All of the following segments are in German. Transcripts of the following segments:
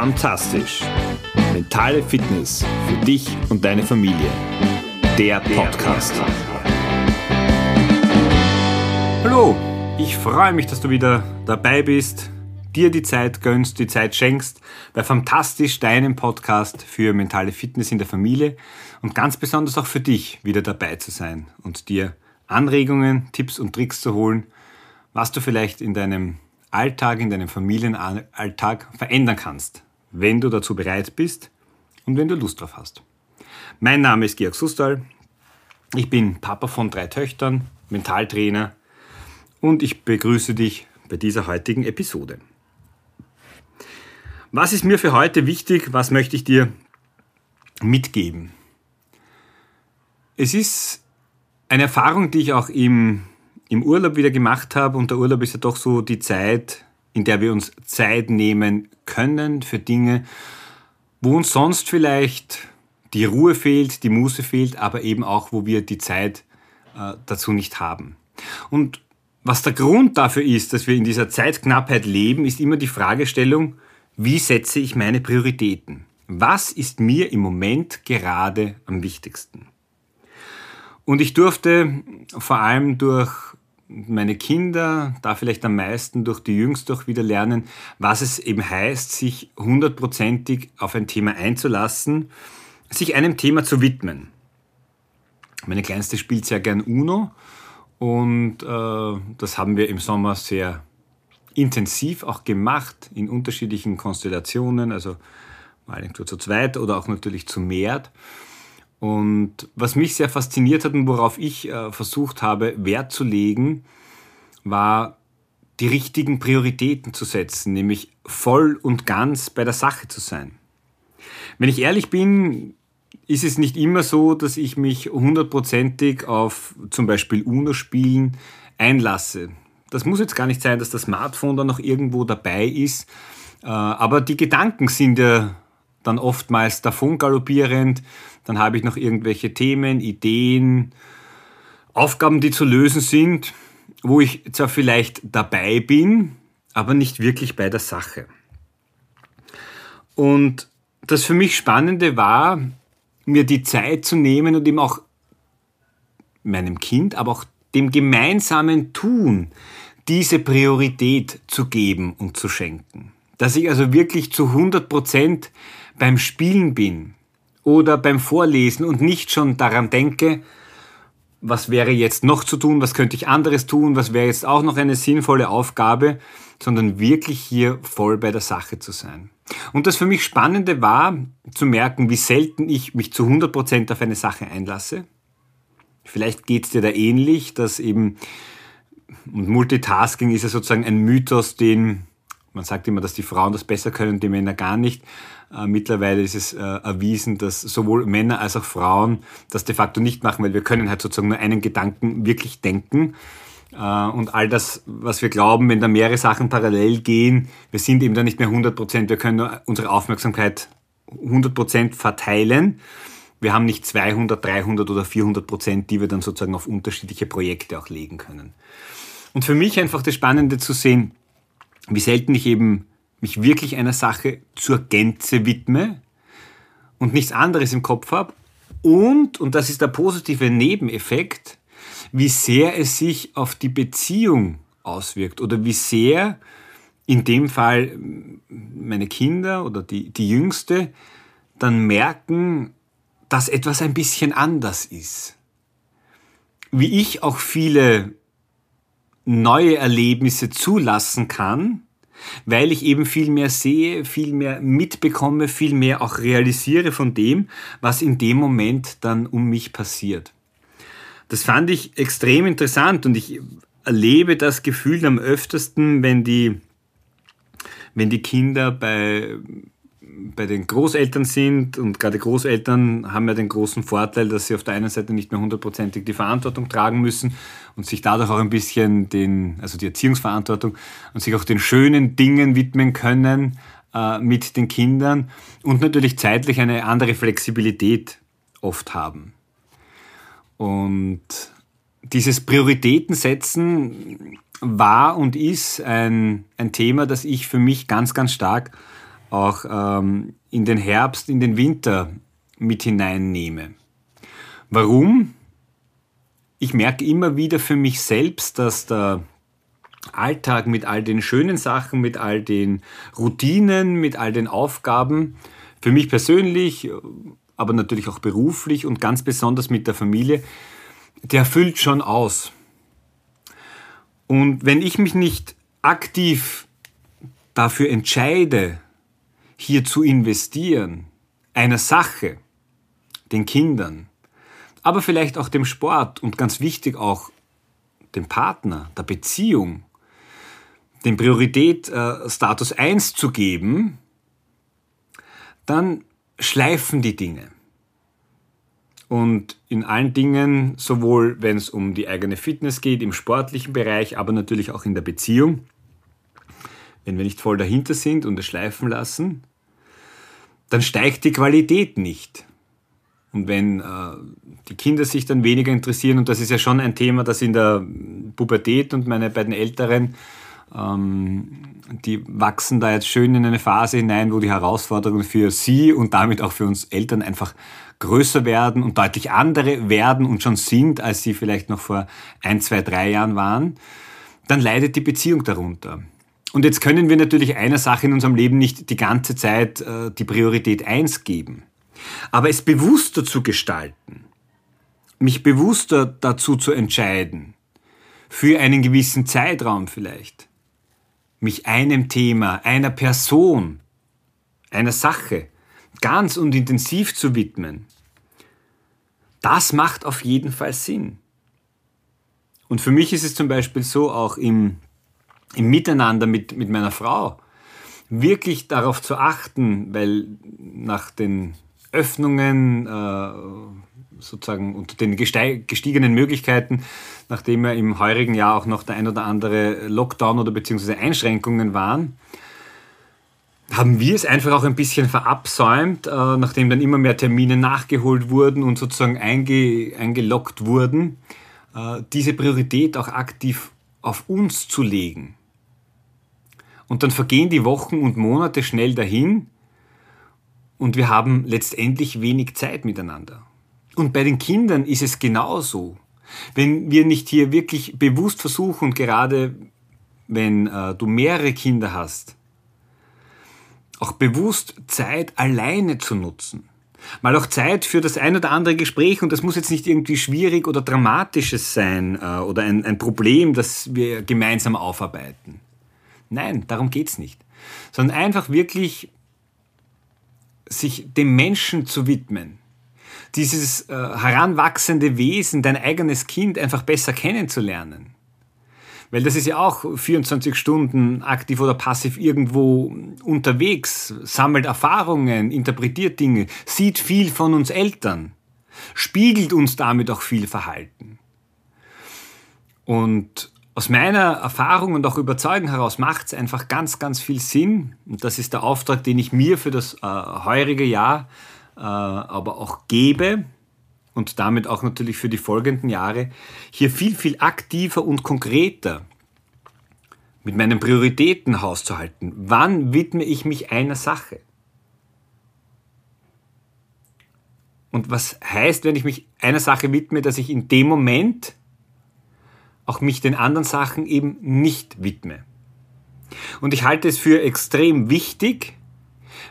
Fantastisch. Mentale Fitness für dich und deine Familie. Der Podcast. Hallo, ich freue mich, dass du wieder dabei bist, dir die Zeit gönnst, die Zeit schenkst, bei Fantastisch deinem Podcast für mentale Fitness in der Familie und ganz besonders auch für dich wieder dabei zu sein und dir Anregungen, Tipps und Tricks zu holen, was du vielleicht in deinem Alltag, in deinem Familienalltag verändern kannst, wenn du dazu bereit bist und wenn du Lust drauf hast. Mein Name ist Georg Sustal. Ich bin Papa von drei Töchtern, Mentaltrainer und ich begrüße dich bei dieser heutigen Episode. Was ist mir für heute wichtig? Was möchte ich dir mitgeben? Es ist eine Erfahrung, die ich auch im im Urlaub wieder gemacht habe. Und der Urlaub ist ja doch so die Zeit, in der wir uns Zeit nehmen können für Dinge, wo uns sonst vielleicht die Ruhe fehlt, die Muße fehlt, aber eben auch, wo wir die Zeit äh, dazu nicht haben. Und was der Grund dafür ist, dass wir in dieser Zeitknappheit leben, ist immer die Fragestellung, wie setze ich meine Prioritäten? Was ist mir im Moment gerade am wichtigsten? Und ich durfte vor allem durch meine Kinder, da vielleicht am meisten durch die Jüngste auch wieder lernen, was es eben heißt, sich hundertprozentig auf ein Thema einzulassen, sich einem Thema zu widmen. Meine Kleinste spielt sehr gern Uno und äh, das haben wir im Sommer sehr intensiv auch gemacht in unterschiedlichen Konstellationen, also mal zu zweit oder auch natürlich zu mehrt. Und was mich sehr fasziniert hat und worauf ich äh, versucht habe, Wert zu legen, war die richtigen Prioritäten zu setzen, nämlich voll und ganz bei der Sache zu sein. Wenn ich ehrlich bin, ist es nicht immer so, dass ich mich hundertprozentig auf zum Beispiel UNO-Spielen einlasse. Das muss jetzt gar nicht sein, dass das Smartphone da noch irgendwo dabei ist, äh, aber die Gedanken sind ja dann oftmals davon galoppierend dann habe ich noch irgendwelche Themen, Ideen, Aufgaben, die zu lösen sind, wo ich zwar vielleicht dabei bin, aber nicht wirklich bei der Sache. Und das für mich Spannende war, mir die Zeit zu nehmen und ihm auch meinem Kind, aber auch dem gemeinsamen Tun diese Priorität zu geben und zu schenken. Dass ich also wirklich zu 100 Prozent beim Spielen bin, oder beim Vorlesen und nicht schon daran denke, was wäre jetzt noch zu tun, was könnte ich anderes tun, was wäre jetzt auch noch eine sinnvolle Aufgabe, sondern wirklich hier voll bei der Sache zu sein. Und das für mich Spannende war, zu merken, wie selten ich mich zu 100% auf eine Sache einlasse. Vielleicht geht es dir da ähnlich, dass eben, und Multitasking ist ja sozusagen ein Mythos, den man sagt immer, dass die Frauen das besser können, die Männer gar nicht. Äh, mittlerweile ist es äh, erwiesen, dass sowohl Männer als auch Frauen das de facto nicht machen, weil wir können halt sozusagen nur einen Gedanken wirklich denken. Äh, und all das, was wir glauben, wenn da mehrere Sachen parallel gehen, wir sind eben da nicht mehr 100 Prozent, wir können nur unsere Aufmerksamkeit 100 Prozent verteilen. Wir haben nicht 200, 300 oder 400 Prozent, die wir dann sozusagen auf unterschiedliche Projekte auch legen können. Und für mich einfach das Spannende zu sehen, wie selten ich eben mich wirklich einer Sache zur Gänze widme und nichts anderes im Kopf habe. Und, und das ist der positive Nebeneffekt, wie sehr es sich auf die Beziehung auswirkt oder wie sehr in dem Fall meine Kinder oder die, die Jüngste dann merken, dass etwas ein bisschen anders ist. Wie ich auch viele neue Erlebnisse zulassen kann, weil ich eben viel mehr sehe, viel mehr mitbekomme, viel mehr auch realisiere von dem, was in dem Moment dann um mich passiert. Das fand ich extrem interessant und ich erlebe das Gefühl am öftersten, wenn die, wenn die Kinder bei bei den Großeltern sind und gerade Großeltern haben ja den großen Vorteil, dass sie auf der einen Seite nicht mehr hundertprozentig die Verantwortung tragen müssen und sich dadurch auch ein bisschen den, also die Erziehungsverantwortung und sich auch den schönen Dingen widmen können äh, mit den Kindern und natürlich zeitlich eine andere Flexibilität oft haben. Und dieses Prioritätensetzen war und ist ein, ein Thema, das ich für mich ganz, ganz stark auch ähm, in den Herbst, in den Winter mit hineinnehme. Warum? Ich merke immer wieder für mich selbst, dass der Alltag mit all den schönen Sachen, mit all den Routinen, mit all den Aufgaben, für mich persönlich, aber natürlich auch beruflich und ganz besonders mit der Familie, der füllt schon aus. Und wenn ich mich nicht aktiv dafür entscheide, hier zu investieren, einer Sache, den Kindern, aber vielleicht auch dem Sport und ganz wichtig auch dem Partner, der Beziehung, den Priorität äh, Status 1 zu geben, dann schleifen die Dinge. Und in allen Dingen, sowohl wenn es um die eigene Fitness geht, im sportlichen Bereich, aber natürlich auch in der Beziehung, wenn wir nicht voll dahinter sind und es schleifen lassen, dann steigt die Qualität nicht. Und wenn äh, die Kinder sich dann weniger interessieren, und das ist ja schon ein Thema, das in der Pubertät und meine beiden Älteren, ähm, die wachsen da jetzt schön in eine Phase hinein, wo die Herausforderungen für sie und damit auch für uns Eltern einfach größer werden und deutlich andere werden und schon sind, als sie vielleicht noch vor ein, zwei, drei Jahren waren, dann leidet die Beziehung darunter. Und jetzt können wir natürlich einer Sache in unserem Leben nicht die ganze Zeit äh, die Priorität eins geben. Aber es bewusster zu gestalten, mich bewusster dazu zu entscheiden, für einen gewissen Zeitraum vielleicht, mich einem Thema, einer Person, einer Sache ganz und intensiv zu widmen, das macht auf jeden Fall Sinn. Und für mich ist es zum Beispiel so, auch im im Miteinander mit, mit meiner Frau wirklich darauf zu achten, weil nach den Öffnungen, äh, sozusagen unter den gestiegenen Möglichkeiten, nachdem ja im heurigen Jahr auch noch der ein oder andere Lockdown oder beziehungsweise Einschränkungen waren, haben wir es einfach auch ein bisschen verabsäumt, äh, nachdem dann immer mehr Termine nachgeholt wurden und sozusagen einge, eingeloggt wurden, äh, diese Priorität auch aktiv auf uns zu legen. Und dann vergehen die Wochen und Monate schnell dahin und wir haben letztendlich wenig Zeit miteinander. Und bei den Kindern ist es genauso. Wenn wir nicht hier wirklich bewusst versuchen, gerade wenn äh, du mehrere Kinder hast, auch bewusst Zeit alleine zu nutzen. Mal auch Zeit für das ein oder andere Gespräch und das muss jetzt nicht irgendwie schwierig oder dramatisches sein äh, oder ein, ein Problem, das wir gemeinsam aufarbeiten. Nein, darum geht's nicht. Sondern einfach wirklich sich dem Menschen zu widmen. Dieses äh, heranwachsende Wesen, dein eigenes Kind einfach besser kennenzulernen. Weil das ist ja auch 24 Stunden aktiv oder passiv irgendwo unterwegs, sammelt Erfahrungen, interpretiert Dinge, sieht viel von uns Eltern, spiegelt uns damit auch viel Verhalten. Und aus meiner Erfahrung und auch Überzeugung heraus macht es einfach ganz, ganz viel Sinn. Und das ist der Auftrag, den ich mir für das äh, heurige Jahr äh, aber auch gebe und damit auch natürlich für die folgenden Jahre, hier viel, viel aktiver und konkreter mit meinen Prioritäten hauszuhalten. Wann widme ich mich einer Sache? Und was heißt, wenn ich mich einer Sache widme, dass ich in dem Moment auch mich den anderen Sachen eben nicht widme. Und ich halte es für extrem wichtig,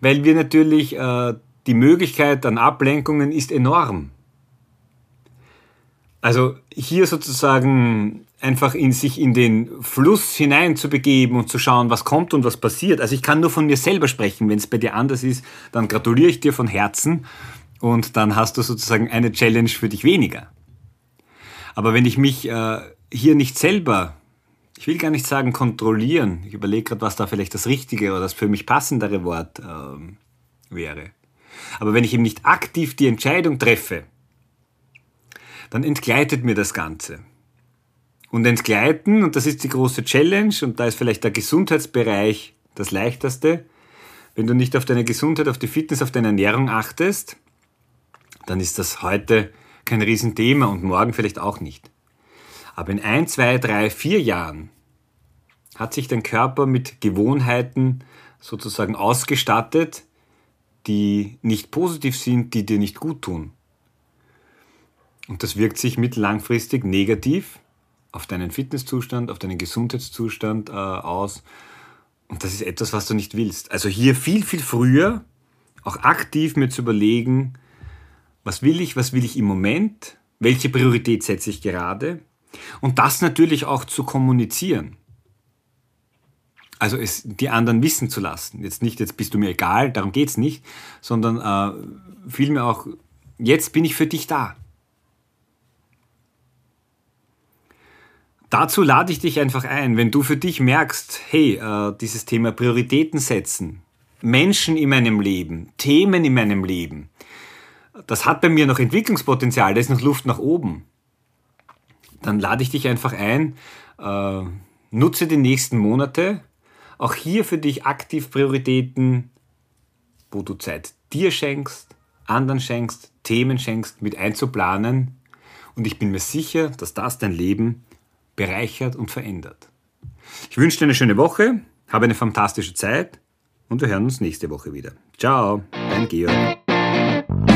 weil wir natürlich äh, die Möglichkeit an Ablenkungen ist enorm. Also hier sozusagen einfach in sich in den Fluss hinein zu begeben und zu schauen, was kommt und was passiert. Also ich kann nur von mir selber sprechen. Wenn es bei dir anders ist, dann gratuliere ich dir von Herzen und dann hast du sozusagen eine Challenge für dich weniger. Aber wenn ich mich äh, hier nicht selber, ich will gar nicht sagen kontrollieren, ich überlege gerade, was da vielleicht das richtige oder das für mich passendere Wort ähm, wäre. Aber wenn ich eben nicht aktiv die Entscheidung treffe, dann entgleitet mir das Ganze. Und entgleiten, und das ist die große Challenge, und da ist vielleicht der Gesundheitsbereich das leichteste, wenn du nicht auf deine Gesundheit, auf die Fitness, auf deine Ernährung achtest, dann ist das heute kein Riesenthema und morgen vielleicht auch nicht. Aber in ein, zwei, drei, vier Jahren hat sich dein Körper mit Gewohnheiten sozusagen ausgestattet, die nicht positiv sind, die dir nicht gut tun. Und das wirkt sich mittellangfristig negativ auf deinen Fitnesszustand, auf deinen Gesundheitszustand äh, aus. Und das ist etwas, was du nicht willst. Also hier viel, viel früher auch aktiv mir zu überlegen, was will ich, was will ich im Moment, welche Priorität setze ich gerade und das natürlich auch zu kommunizieren. Also es die anderen wissen zu lassen. Jetzt nicht, jetzt bist du mir egal, darum geht es nicht, sondern äh, vielmehr auch, jetzt bin ich für dich da. Dazu lade ich dich einfach ein, wenn du für dich merkst, hey, äh, dieses Thema Prioritäten setzen, Menschen in meinem Leben, Themen in meinem Leben, das hat bei mir noch Entwicklungspotenzial, da ist noch Luft nach oben. Dann lade ich dich einfach ein, äh, nutze die nächsten Monate, auch hier für dich aktiv Prioritäten, wo du Zeit dir schenkst, anderen schenkst, Themen schenkst, mit einzuplanen. Und ich bin mir sicher, dass das dein Leben bereichert und verändert. Ich wünsche dir eine schöne Woche, habe eine fantastische Zeit und wir hören uns nächste Woche wieder. Ciao, dein Georg.